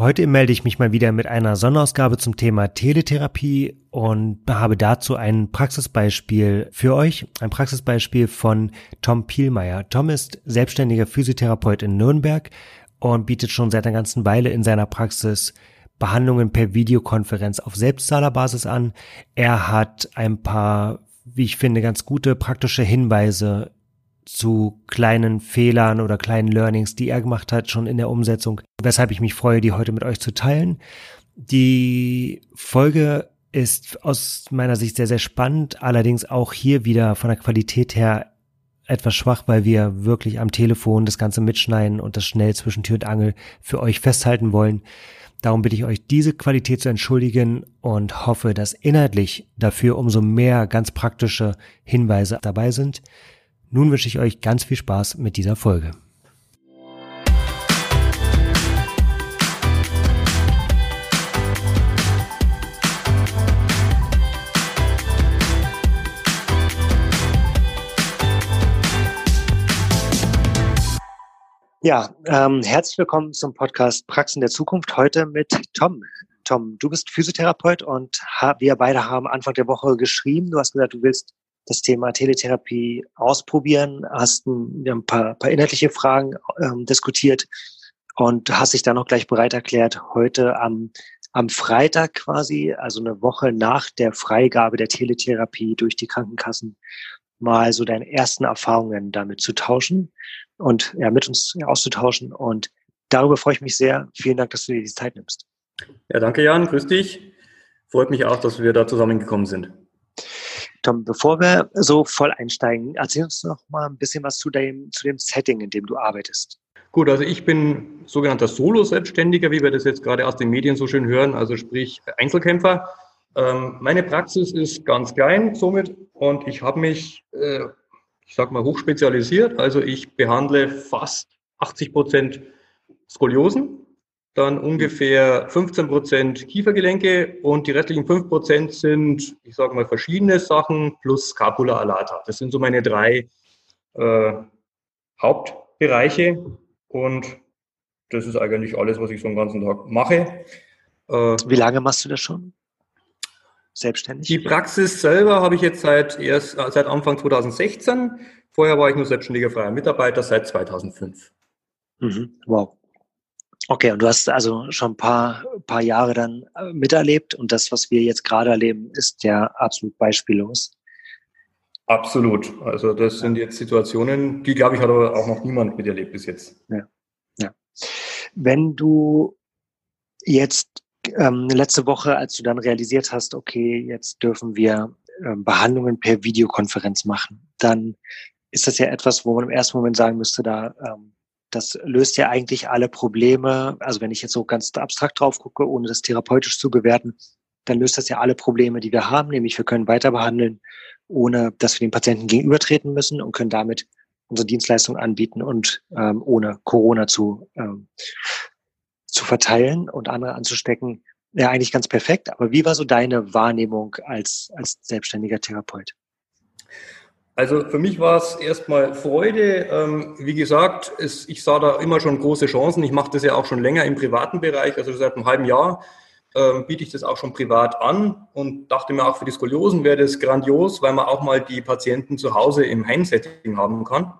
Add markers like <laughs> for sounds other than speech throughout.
Heute melde ich mich mal wieder mit einer Sonderausgabe zum Thema Teletherapie und habe dazu ein Praxisbeispiel für euch. Ein Praxisbeispiel von Tom Pielmeier. Tom ist selbstständiger Physiotherapeut in Nürnberg und bietet schon seit einer ganzen Weile in seiner Praxis Behandlungen per Videokonferenz auf Selbstzahlerbasis an. Er hat ein paar, wie ich finde, ganz gute praktische Hinweise zu kleinen Fehlern oder kleinen Learnings, die er gemacht hat, schon in der Umsetzung, weshalb ich mich freue, die heute mit euch zu teilen. Die Folge ist aus meiner Sicht sehr, sehr spannend, allerdings auch hier wieder von der Qualität her etwas schwach, weil wir wirklich am Telefon das Ganze mitschneiden und das schnell zwischen Tür und Angel für euch festhalten wollen. Darum bitte ich euch, diese Qualität zu entschuldigen und hoffe, dass inhaltlich dafür umso mehr ganz praktische Hinweise dabei sind. Nun wünsche ich euch ganz viel Spaß mit dieser Folge. Ja, ähm, herzlich willkommen zum Podcast Praxen der Zukunft. Heute mit Tom. Tom, du bist Physiotherapeut und wir beide haben Anfang der Woche geschrieben. Du hast gesagt, du willst das Thema Teletherapie ausprobieren, hast ein, paar, paar inhaltliche Fragen ähm, diskutiert und hast dich dann auch gleich bereit erklärt, heute am, am Freitag quasi, also eine Woche nach der Freigabe der Teletherapie durch die Krankenkassen, mal so deine ersten Erfahrungen damit zu tauschen und ja, mit uns auszutauschen. Und darüber freue ich mich sehr. Vielen Dank, dass du dir die Zeit nimmst. Ja, danke Jan, grüß dich. Freut mich auch, dass wir da zusammengekommen sind. Tom, bevor wir so voll einsteigen, erzähl uns noch mal ein bisschen was zu dem, zu dem Setting, in dem du arbeitest. Gut, also ich bin sogenannter Solo-Selbstständiger, wie wir das jetzt gerade aus den Medien so schön hören, also sprich Einzelkämpfer. Ähm, meine Praxis ist ganz klein somit und ich habe mich, äh, ich sag mal, hochspezialisiert. Also ich behandle fast 80 Prozent Skoliosen dann ungefähr 15 Prozent Kiefergelenke und die restlichen 5 Prozent sind, ich sage mal, verschiedene Sachen plus Scapula alata. Das sind so meine drei äh, Hauptbereiche und das ist eigentlich alles, was ich so den ganzen Tag mache. Äh, Wie lange machst du das schon? Selbstständig? Die Praxis selber habe ich jetzt seit, erst, äh, seit Anfang 2016. Vorher war ich nur selbstständiger freier Mitarbeiter seit 2005. Mhm. Wow. Okay, und du hast also schon ein paar, paar Jahre dann äh, miterlebt und das, was wir jetzt gerade erleben, ist ja absolut beispiellos. Absolut. Also das sind jetzt Situationen, die, glaube ich, hat aber auch noch niemand miterlebt bis jetzt. Ja. ja. Wenn du jetzt ähm, letzte Woche, als du dann realisiert hast, okay, jetzt dürfen wir ähm, Behandlungen per Videokonferenz machen, dann ist das ja etwas, wo man im ersten Moment sagen müsste, da ähm, das löst ja eigentlich alle Probleme. Also wenn ich jetzt so ganz abstrakt drauf gucke, ohne das therapeutisch zu bewerten, dann löst das ja alle Probleme, die wir haben, nämlich wir können weiter behandeln, ohne dass wir den Patienten gegenübertreten müssen und können damit unsere Dienstleistung anbieten und ähm, ohne Corona zu, ähm, zu verteilen und andere anzustecken. Ja, eigentlich ganz perfekt. Aber wie war so deine Wahrnehmung als, als selbstständiger Therapeut? Also für mich war es erstmal Freude. Ähm, wie gesagt, es, ich sah da immer schon große Chancen. Ich mache das ja auch schon länger im privaten Bereich, also seit einem halben Jahr ähm, biete ich das auch schon privat an und dachte mir auch für die Skoliosen wäre das grandios, weil man auch mal die Patienten zu Hause im Heimsetting haben kann,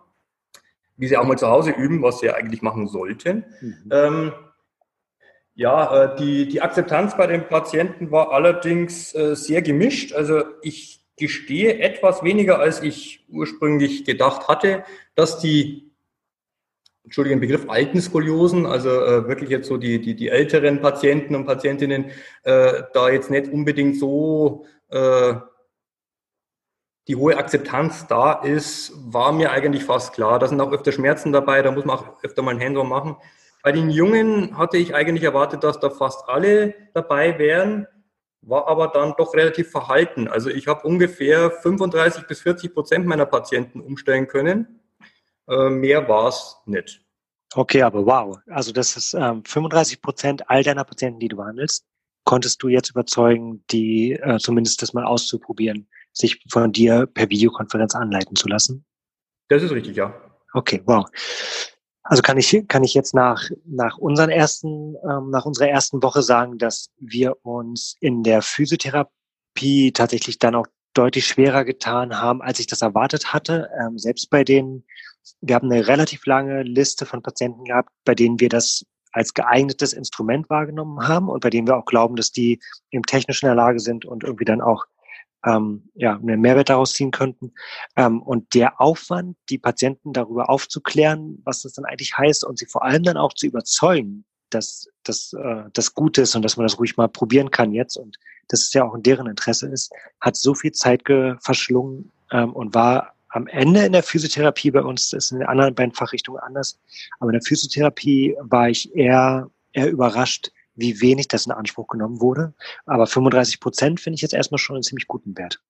wie sie auch mal zu Hause üben, was sie ja eigentlich machen sollten. Mhm. Ähm, ja, äh, die, die Akzeptanz bei den Patienten war allerdings äh, sehr gemischt. Also ich gestehe etwas weniger, als ich ursprünglich gedacht hatte, dass die, entschuldige den Begriff, alten Skoliosen, also äh, wirklich jetzt so die, die, die älteren Patienten und Patientinnen, äh, da jetzt nicht unbedingt so äh, die hohe Akzeptanz da ist, war mir eigentlich fast klar. Da sind auch öfter Schmerzen dabei, da muss man auch öfter mal ein Hands-on machen. Bei den Jungen hatte ich eigentlich erwartet, dass da fast alle dabei wären war aber dann doch relativ verhalten. Also ich habe ungefähr 35 bis 40 Prozent meiner Patienten umstellen können. Äh, mehr war es nicht. Okay, aber wow. Also das ist ähm, 35 Prozent all deiner Patienten, die du behandelst, konntest du jetzt überzeugen, die äh, zumindest das mal auszuprobieren, sich von dir per Videokonferenz anleiten zu lassen? Das ist richtig, ja. Okay, wow. Also kann ich, kann ich jetzt nach, nach unseren ersten, ähm, nach unserer ersten Woche sagen, dass wir uns in der Physiotherapie tatsächlich dann auch deutlich schwerer getan haben, als ich das erwartet hatte. Ähm, selbst bei denen, wir haben eine relativ lange Liste von Patienten gehabt, bei denen wir das als geeignetes Instrument wahrgenommen haben und bei denen wir auch glauben, dass die im technisch in der Lage sind und irgendwie dann auch ähm, ja, einen Mehrwert daraus ziehen könnten. Ähm, und der Aufwand, die Patienten darüber aufzuklären, was das dann eigentlich heißt und sie vor allem dann auch zu überzeugen, dass das äh, Gute ist und dass man das ruhig mal probieren kann jetzt und dass es ja auch in deren Interesse ist, hat so viel Zeit verschlungen ähm, und war am Ende in der Physiotherapie bei uns, ist in den anderen beiden Fachrichtungen anders, aber in der Physiotherapie war ich eher, eher überrascht, wie wenig das in Anspruch genommen wurde. Aber 35 Prozent finde ich jetzt erstmal schon einen ziemlich guten Wert.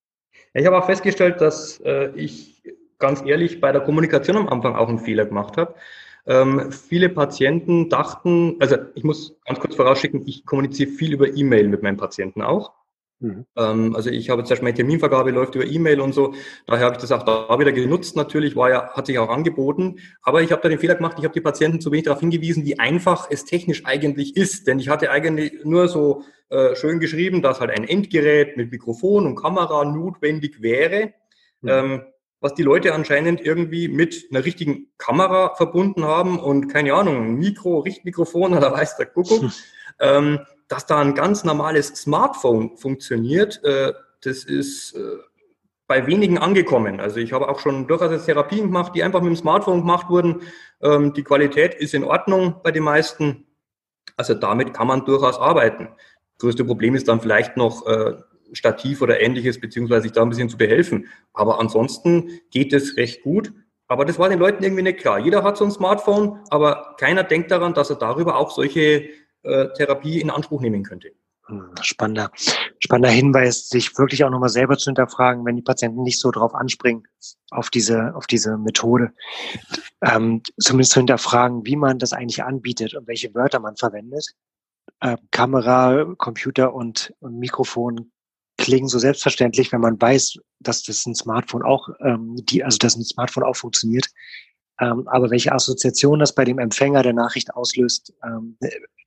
Ich habe auch festgestellt, dass äh, ich ganz ehrlich bei der Kommunikation am Anfang auch einen Fehler gemacht habe. Ähm, viele Patienten dachten, also ich muss ganz kurz vorausschicken, ich kommuniziere viel über E-Mail mit meinen Patienten auch. Mhm. Ähm, also ich habe jetzt erst meine Terminvergabe läuft über E-Mail und so. Daher habe ich das auch da wieder genutzt natürlich, war ja, hat sich auch angeboten. Aber ich habe da den Fehler gemacht, ich habe die Patienten zu wenig darauf hingewiesen, wie einfach es technisch eigentlich ist. Denn ich hatte eigentlich nur so äh, schön geschrieben, dass halt ein Endgerät mit Mikrofon und Kamera notwendig wäre. Mhm. Ähm, was die Leute anscheinend irgendwie mit einer richtigen Kamera verbunden haben und keine Ahnung, Mikro, Richtmikrofon <laughs> oder weiß der Kuckuck. <laughs> ähm, dass da ein ganz normales Smartphone funktioniert, äh, das ist äh, bei wenigen angekommen. Also ich habe auch schon durchaus Therapien gemacht, die einfach mit dem Smartphone gemacht wurden. Ähm, die Qualität ist in Ordnung bei den meisten. Also damit kann man durchaus arbeiten. Größte Problem ist dann vielleicht noch äh, Stativ oder ähnliches, beziehungsweise sich da ein bisschen zu behelfen. Aber ansonsten geht es recht gut. Aber das war den Leuten irgendwie nicht klar. Jeder hat so ein Smartphone, aber keiner denkt daran, dass er darüber auch solche äh, Therapie in Anspruch nehmen könnte. Hm, spannender, spannender Hinweis, sich wirklich auch nochmal selber zu hinterfragen, wenn die Patienten nicht so drauf anspringen, auf diese, auf diese Methode. Ähm, zumindest zu hinterfragen, wie man das eigentlich anbietet und welche Wörter man verwendet. Ähm, Kamera, Computer und, und Mikrofon klingen so selbstverständlich, wenn man weiß, dass das ein Smartphone auch, ähm, die, also dass ein Smartphone auch funktioniert. Ähm, aber welche Assoziation das bei dem Empfänger der Nachricht auslöst, ähm,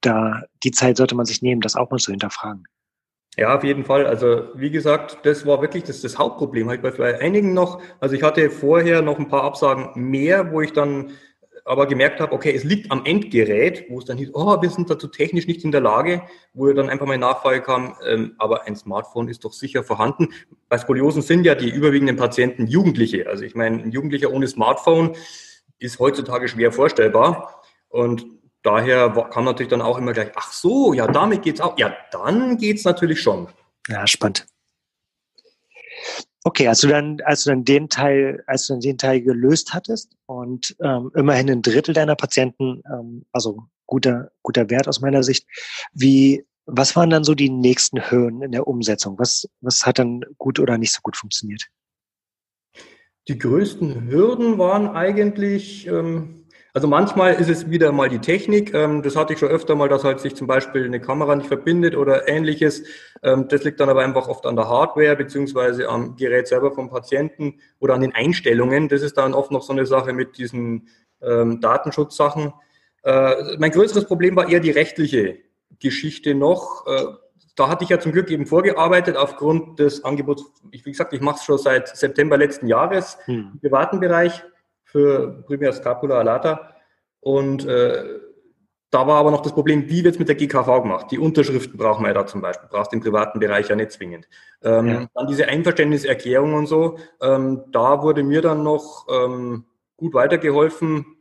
da die Zeit sollte man sich nehmen, das auch mal zu hinterfragen. Ja, auf jeden Fall. Also wie gesagt, das war wirklich das, das Hauptproblem halt bei einigen noch. Also ich hatte vorher noch ein paar Absagen mehr, wo ich dann aber gemerkt habe, okay, es liegt am Endgerät, wo es dann hieß, oh, wir sind dazu technisch nicht in der Lage, wo dann einfach mal Nachfrage kam, ähm, aber ein Smartphone ist doch sicher vorhanden. Bei Skoliosen sind ja die überwiegenden Patienten Jugendliche. Also ich meine, ein Jugendlicher ohne Smartphone ist heutzutage schwer vorstellbar. Und daher kam natürlich dann auch immer gleich, ach so, ja, damit geht's auch. Ja, dann geht's natürlich schon. Ja, spannend. Okay, als du dann, als du dann den Teil, als du dann den Teil gelöst hattest und ähm, immerhin ein Drittel deiner Patienten, ähm, also guter, guter Wert aus meiner Sicht, wie, was waren dann so die nächsten Höhen in der Umsetzung? Was, was hat dann gut oder nicht so gut funktioniert? Die größten Hürden waren eigentlich, ähm, also manchmal ist es wieder mal die Technik. Ähm, das hatte ich schon öfter mal, dass halt sich zum Beispiel eine Kamera nicht verbindet oder ähnliches. Ähm, das liegt dann aber einfach oft an der Hardware beziehungsweise am Gerät selber vom Patienten oder an den Einstellungen. Das ist dann oft noch so eine Sache mit diesen ähm, Datenschutzsachen. Äh, mein größeres Problem war eher die rechtliche Geschichte noch. Äh, da hatte ich ja zum Glück eben vorgearbeitet aufgrund des Angebots. Ich, wie gesagt, ich mache es schon seit September letzten Jahres hm. im privaten Bereich für primär Scapula alata. Und äh, da war aber noch das Problem, wie wird es mit der GKV gemacht? Die Unterschriften brauchen wir ja da zum Beispiel, brauchst im privaten Bereich ja nicht zwingend. Ähm, ja. Dann diese Einverständniserklärung und so, ähm, da wurde mir dann noch ähm, gut weitergeholfen.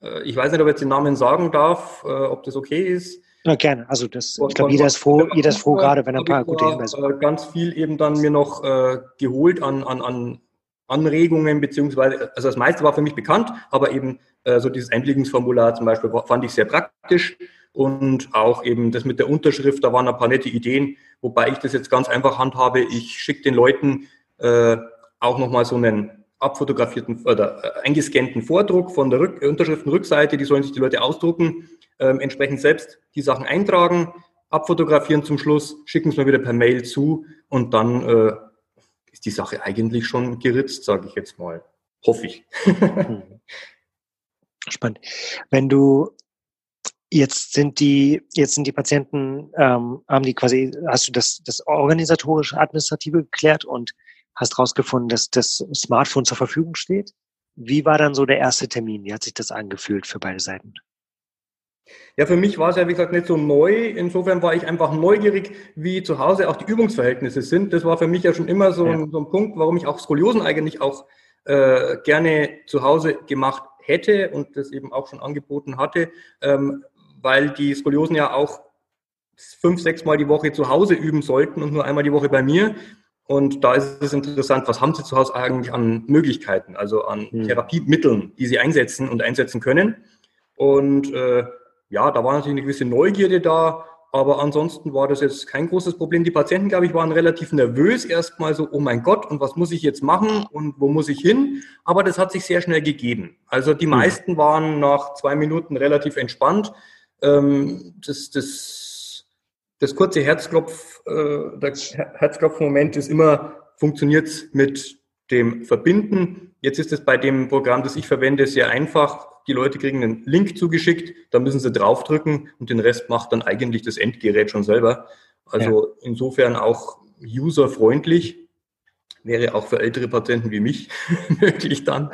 Äh, ich weiß nicht, ob ich jetzt den Namen sagen darf, äh, ob das okay ist. Na gerne. Also das, ich glaube, jeder ist froh, jeder ist froh gerade, wenn er ein paar gute Hinweise hat. Ganz viel eben dann mir noch äh, geholt an, an, an Anregungen, beziehungsweise, also das meiste war für mich bekannt, aber eben äh, so dieses Einblickungsformular zum Beispiel fand ich sehr praktisch und auch eben das mit der Unterschrift, da waren ein paar nette Ideen, wobei ich das jetzt ganz einfach handhabe. Ich schicke den Leuten äh, auch nochmal so einen abfotografierten oder äh, eingescannten Vordruck von der Rück Unterschriftenrückseite, die sollen sich die Leute ausdrucken ähm, entsprechend selbst die Sachen eintragen, abfotografieren zum Schluss, schicken es mir wieder per Mail zu und dann äh, ist die Sache eigentlich schon geritzt, sage ich jetzt mal. Hoffe ich. <laughs> Spannend. Wenn du Jetzt sind die, jetzt sind die Patienten, ähm, haben die quasi, hast du das, das organisatorische, administrative geklärt und hast rausgefunden, dass das Smartphone zur Verfügung steht. Wie war dann so der erste Termin? Wie hat sich das angefühlt für beide Seiten? Ja, für mich war es ja, wie gesagt, nicht so neu. Insofern war ich einfach neugierig, wie zu Hause auch die Übungsverhältnisse sind. Das war für mich ja schon immer so, ja. ein, so ein Punkt, warum ich auch Skoliosen eigentlich auch äh, gerne zu Hause gemacht hätte und das eben auch schon angeboten hatte, ähm, weil die Skoliosen ja auch fünf, sechs Mal die Woche zu Hause üben sollten und nur einmal die Woche bei mir. Und da ist es interessant, was haben Sie zu Hause eigentlich an Möglichkeiten, also an hm. Therapiemitteln, die Sie einsetzen und einsetzen können. Und äh, ja, da war natürlich eine gewisse Neugierde da, aber ansonsten war das jetzt kein großes Problem. Die Patienten, glaube ich, waren relativ nervös erstmal so, oh mein Gott, und was muss ich jetzt machen und wo muss ich hin? Aber das hat sich sehr schnell gegeben. Also die hm. meisten waren nach zwei Minuten relativ entspannt ähm, das, das, das kurze Herzklopf, äh, der Herzklopfmoment ist immer, funktioniert mit dem Verbinden. Jetzt ist es bei dem Programm, das ich verwende, sehr einfach. Die Leute kriegen einen Link zugeschickt, da müssen sie draufdrücken und den Rest macht dann eigentlich das Endgerät schon selber. Also ja. insofern auch userfreundlich, wäre auch für ältere Patienten wie mich <laughs> möglich dann.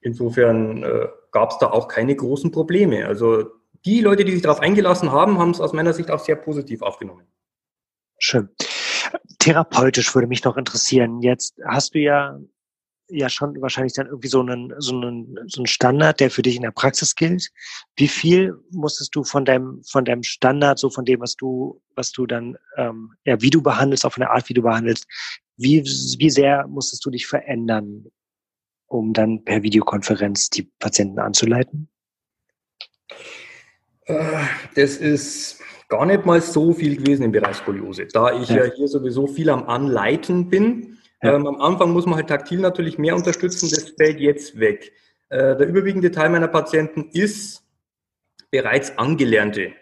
Insofern äh, gab es da auch keine großen Probleme. Also die Leute, die sich darauf eingelassen haben, haben es aus meiner Sicht auch sehr positiv aufgenommen. Schön. Therapeutisch würde mich noch interessieren. Jetzt hast du ja ja schon wahrscheinlich dann irgendwie so einen, so einen, so einen Standard, der für dich in der Praxis gilt. Wie viel musstest du von deinem, von deinem Standard, so von dem, was du, was du dann, ähm, ja, wie du behandelst, auch von der Art, wie du behandelst, wie, wie sehr musstest du dich verändern, um dann per Videokonferenz die Patienten anzuleiten? Äh, das ist gar nicht mal so viel gewesen im Bereich Skoliose, da ich ja, ja hier sowieso viel am Anleiten bin. Ja. Ähm, am Anfang muss man halt taktil natürlich mehr unterstützen, das fällt jetzt weg. Äh, der überwiegende Teil meiner Patienten ist bereits angelernte.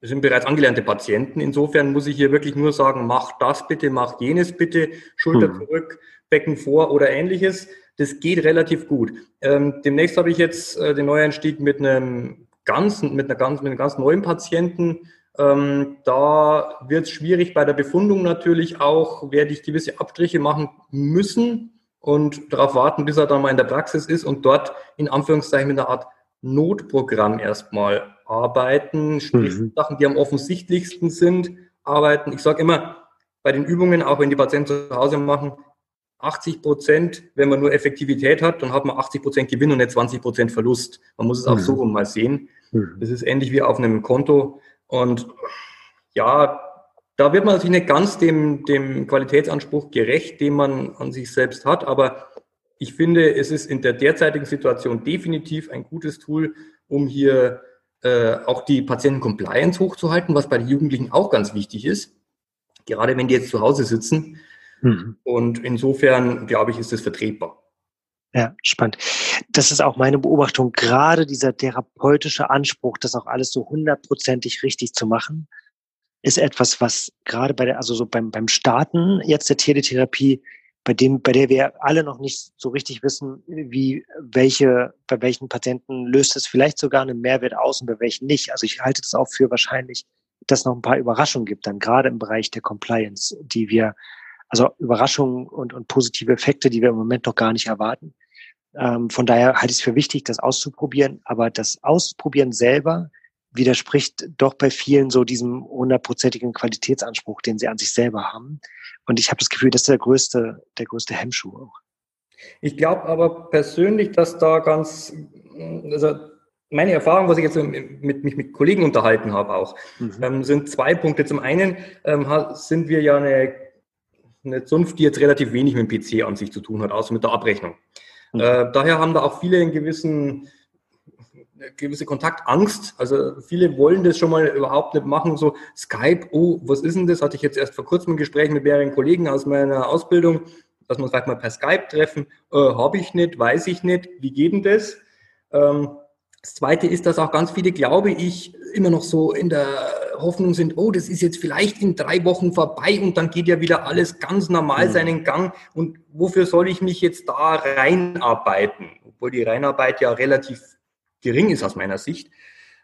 Das sind bereits angelernte Patienten. Insofern muss ich hier wirklich nur sagen, mach das bitte, mach jenes bitte, Schulter hm. zurück, Becken vor oder ähnliches. Das geht relativ gut. Ähm, demnächst habe ich jetzt äh, den Neueinstieg mit einem ganz, mit, einer ganz, mit einem ganz neuen Patienten. Ähm, da wird es schwierig bei der Befundung natürlich auch, werde ich gewisse Abstriche machen müssen und darauf warten, bis er dann mal in der Praxis ist und dort in Anführungszeichen mit einer Art Notprogramm erstmal arbeiten, sprich mhm. Sachen, die am offensichtlichsten sind, arbeiten. Ich sage immer, bei den Übungen, auch wenn die Patienten zu Hause machen, 80 Prozent, wenn man nur Effektivität hat, dann hat man 80 Prozent Gewinn und nicht 20 Prozent Verlust. Man muss es auch mhm. so rum mal sehen. Mhm. Das ist ähnlich wie auf einem Konto. Und ja, da wird man natürlich nicht ganz dem, dem Qualitätsanspruch gerecht, den man an sich selbst hat. Aber ich finde, es ist in der derzeitigen Situation definitiv ein gutes Tool, um hier äh, auch die Patienten-Compliance hochzuhalten, was bei den Jugendlichen auch ganz wichtig ist. Gerade wenn die jetzt zu Hause sitzen, Mhm. Und insofern, glaube ich, ist es vertretbar. Ja, spannend. Das ist auch meine Beobachtung, gerade dieser therapeutische Anspruch, das auch alles so hundertprozentig richtig zu machen, ist etwas, was gerade bei der, also so beim, beim Starten jetzt der Teletherapie, bei dem, bei der wir alle noch nicht so richtig wissen, wie, welche, bei welchen Patienten löst es vielleicht sogar einen Mehrwert aus und bei welchen nicht. Also ich halte das auch für wahrscheinlich, dass es noch ein paar Überraschungen gibt, dann gerade im Bereich der Compliance, die wir also Überraschungen und, und positive Effekte, die wir im Moment noch gar nicht erwarten. Ähm, von daher halte ich es für wichtig, das auszuprobieren. Aber das Ausprobieren selber widerspricht doch bei vielen so diesem hundertprozentigen Qualitätsanspruch, den sie an sich selber haben. Und ich habe das Gefühl, das ist der größte, der größte Hemmschuh auch. Ich glaube aber persönlich, dass da ganz, also meine Erfahrung, was ich jetzt mit, mich mit Kollegen unterhalten habe auch, mhm. ähm, sind zwei Punkte. Zum einen ähm, sind wir ja eine eine Zunft, die jetzt relativ wenig mit dem PC an sich zu tun hat, außer mit der Abrechnung. Mhm. Äh, daher haben da auch viele einen gewissen gewisse Kontaktangst. Also viele wollen das schon mal überhaupt nicht machen. So Skype, oh, was ist denn das? Hatte ich jetzt erst vor kurzem ein Gespräch mit mehreren Kollegen aus meiner Ausbildung, dass uns vielleicht mal per Skype treffen. Äh, Habe ich nicht, weiß ich nicht. Wie geht denn das? Ähm, das Zweite ist, dass auch ganz viele, glaube ich, immer noch so in der Hoffnung sind, oh, das ist jetzt vielleicht in drei Wochen vorbei und dann geht ja wieder alles ganz normal mhm. seinen Gang. Und wofür soll ich mich jetzt da reinarbeiten? Obwohl die Reinarbeit ja relativ gering ist aus meiner Sicht.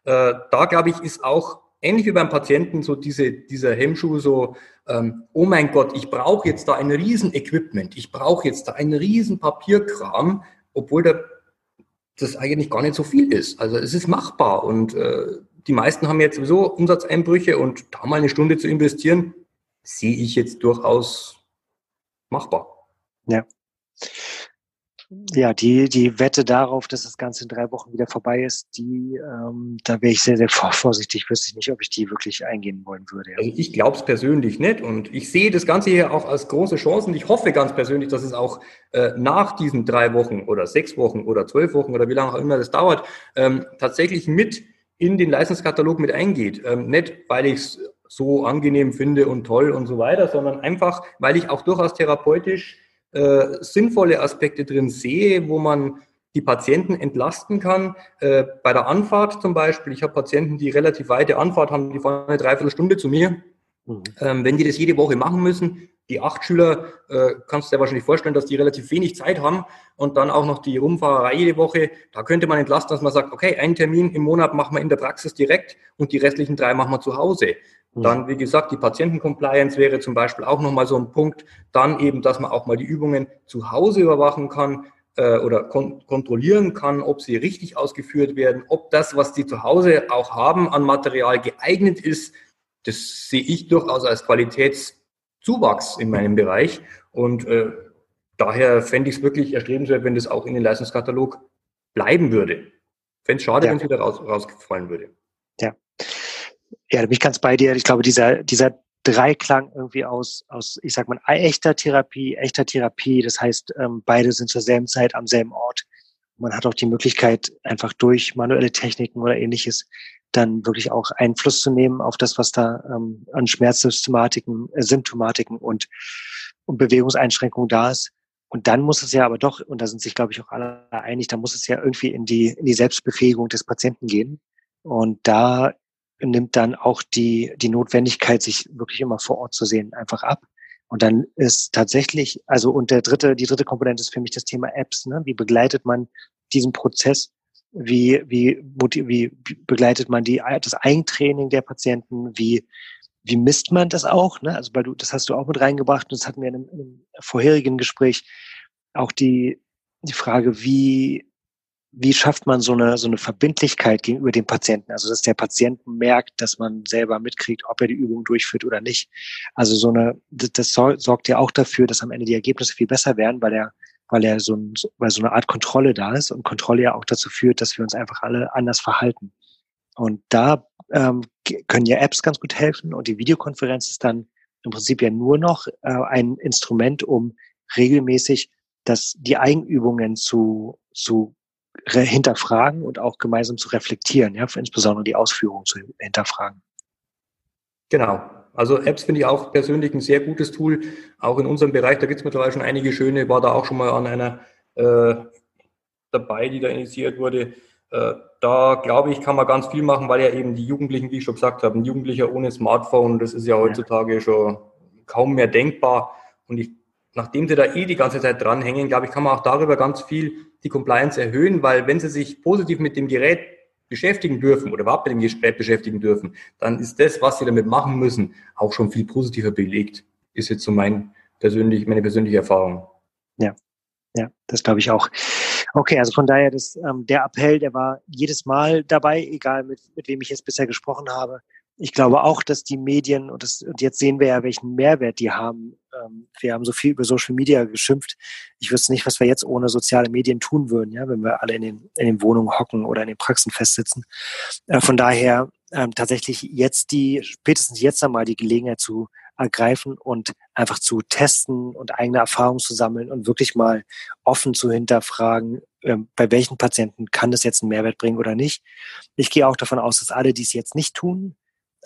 Äh, da glaube ich, ist auch ähnlich wie beim Patienten so diese, dieser Hemmschuh so, ähm, oh mein Gott, ich brauche jetzt da ein Riesen-Equipment, ich brauche jetzt da einen riesen Papierkram, obwohl der, das eigentlich gar nicht so viel ist. Also es ist machbar und äh, die meisten haben jetzt sowieso Umsatzeinbrüche und da mal eine Stunde zu investieren, sehe ich jetzt durchaus machbar. Ja ja, die, die Wette darauf, dass das Ganze in drei Wochen wieder vorbei ist, die, ähm, da wäre ich sehr, sehr vorsichtig. Wüsste ich nicht, ob ich die wirklich eingehen wollen würde. Also ich glaube es persönlich nicht und ich sehe das Ganze hier auch als große Chance und ich hoffe ganz persönlich, dass es auch äh, nach diesen drei Wochen oder sechs Wochen oder zwölf Wochen oder wie lange auch immer das dauert, ähm, tatsächlich mit in den Leistungskatalog mit eingeht. Ähm, nicht, weil ich es so angenehm finde und toll und so weiter, sondern einfach, weil ich auch durchaus therapeutisch äh, sinnvolle Aspekte drin sehe, wo man die Patienten entlasten kann. Äh, bei der Anfahrt zum Beispiel, ich habe Patienten, die relativ weite Anfahrt haben, die fahren eine Dreiviertelstunde zu mir. Mhm. Ähm, wenn die das jede Woche machen müssen, die acht Schüler, äh, kannst du dir wahrscheinlich vorstellen, dass die relativ wenig Zeit haben und dann auch noch die Rumfahrerei jede Woche. Da könnte man entlasten, dass man sagt, okay, einen Termin im Monat machen wir in der Praxis direkt und die restlichen drei machen wir zu Hause. Mhm. Dann, wie gesagt, die Patientencompliance wäre zum Beispiel auch nochmal so ein Punkt. Dann eben, dass man auch mal die Übungen zu Hause überwachen kann äh, oder kon kontrollieren kann, ob sie richtig ausgeführt werden, ob das, was die zu Hause auch haben an Material geeignet ist. Das sehe ich durchaus als Qualitätszuwachs in meinem Bereich. Und äh, daher fände ich es wirklich erstrebenswert, wenn das auch in den Leistungskatalog bleiben würde. Fände es schade, ja. wenn es wieder raus, rausgefallen würde. Ja. Ja, da bin ich ganz bei dir. Ich glaube, dieser, dieser Dreiklang irgendwie aus, aus, ich sag mal, echter Therapie, echter Therapie. Das heißt, ähm, beide sind zur selben Zeit am selben Ort. Man hat auch die Möglichkeit, einfach durch manuelle Techniken oder ähnliches dann wirklich auch Einfluss zu nehmen auf das, was da ähm, an Schmerzsystematiken, äh, Symptomatiken und, und Bewegungseinschränkungen da ist. Und dann muss es ja aber doch, und da sind sich, glaube ich, auch alle einig, da muss es ja irgendwie in die, in die Selbstbefähigung des Patienten gehen. Und da nimmt dann auch die, die Notwendigkeit, sich wirklich immer vor Ort zu sehen, einfach ab. Und dann ist tatsächlich, also und der dritte, die dritte Komponente ist für mich das Thema Apps. Ne? Wie begleitet man diesen Prozess? Wie, wie, wie begleitet man die, das Eigentraining der Patienten? Wie, wie misst man das auch? Ne? Also weil du, das hast du auch mit reingebracht und das hatten wir in einem, in einem vorherigen Gespräch auch die, die Frage, wie, wie schafft man so eine, so eine Verbindlichkeit gegenüber dem Patienten? Also, dass der Patient merkt, dass man selber mitkriegt, ob er die Übung durchführt oder nicht. Also, so eine, das, das sorgt ja auch dafür, dass am Ende die Ergebnisse viel besser werden, weil er, weil er so, ein, weil so eine Art Kontrolle da ist und Kontrolle ja auch dazu führt, dass wir uns einfach alle anders verhalten. Und da ähm, können ja Apps ganz gut helfen und die Videokonferenz ist dann im Prinzip ja nur noch äh, ein Instrument, um regelmäßig das, die Eigenübungen zu, zu hinterfragen und auch gemeinsam zu reflektieren, ja, insbesondere die Ausführung zu hinterfragen. Genau. Also Apps finde ich auch persönlich ein sehr gutes Tool, auch in unserem Bereich. Da gibt es mittlerweile schon einige schöne, war da auch schon mal an einer äh, dabei, die da initiiert wurde. Äh, da glaube ich, kann man ganz viel machen, weil ja eben die Jugendlichen, wie ich schon gesagt habe, ein Jugendlicher ohne Smartphone, das ist ja heutzutage ja. schon kaum mehr denkbar. Und ich nachdem sie da eh die ganze Zeit dranhängen, glaube ich, kann man auch darüber ganz viel die Compliance erhöhen, weil wenn sie sich positiv mit dem Gerät beschäftigen dürfen oder überhaupt mit dem Gerät beschäftigen dürfen, dann ist das, was sie damit machen müssen, auch schon viel positiver belegt. Ist jetzt so mein persönlich, meine persönliche Erfahrung. Ja, ja, das glaube ich auch. Okay, also von daher, das, ähm, der Appell, der war jedes Mal dabei, egal mit, mit wem ich jetzt bisher gesprochen habe ich glaube auch, dass die Medien, und, das, und jetzt sehen wir ja, welchen Mehrwert die haben. Ähm, wir haben so viel über Social Media geschimpft. Ich wüsste nicht, was wir jetzt ohne soziale Medien tun würden, ja, wenn wir alle in den, in den Wohnungen hocken oder in den Praxen festsitzen. Äh, von daher ähm, tatsächlich jetzt die, spätestens jetzt einmal die Gelegenheit zu ergreifen und einfach zu testen und eigene Erfahrungen zu sammeln und wirklich mal offen zu hinterfragen, ähm, bei welchen Patienten kann das jetzt einen Mehrwert bringen oder nicht. Ich gehe auch davon aus, dass alle, die es jetzt nicht tun,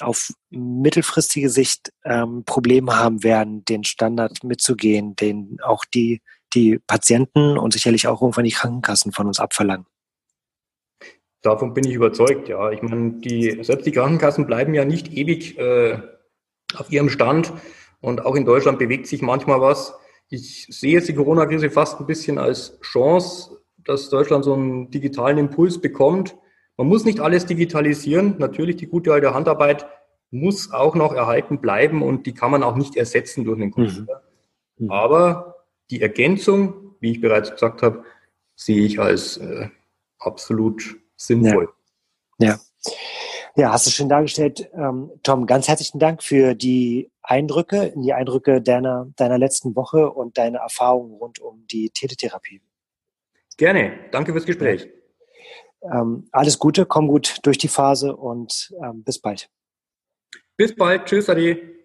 auf mittelfristige Sicht ähm, Probleme haben werden, den Standard mitzugehen, den auch die, die Patienten und sicherlich auch irgendwann die Krankenkassen von uns abverlangen. Davon bin ich überzeugt, ja. Ich meine, die, selbst die Krankenkassen bleiben ja nicht ewig äh, auf ihrem Stand und auch in Deutschland bewegt sich manchmal was. Ich sehe jetzt die Corona-Krise fast ein bisschen als Chance, dass Deutschland so einen digitalen Impuls bekommt Man muss nicht alles digitalisieren. Natürlich die gute alte Handarbeit muss auch noch erhalten bleiben und die kann man auch nicht ersetzen durch einen Computer. Mhm. Mhm. Aber die Ergänzung, wie ich bereits gesagt habe, sehe ich als äh, absolut sinnvoll. Ja. ja. Ja, hast du schön dargestellt. Ähm, Tom, ganz herzlichen Dank für die Eindrücke, die Eindrücke deiner, deiner letzten Woche und deine Erfahrungen rund um die Teletherapie. Gerne. Danke fürs Gespräch. Ähm, alles Gute, komm gut durch die Phase und ähm, bis bald. Bis bald. Tschüss, Adi.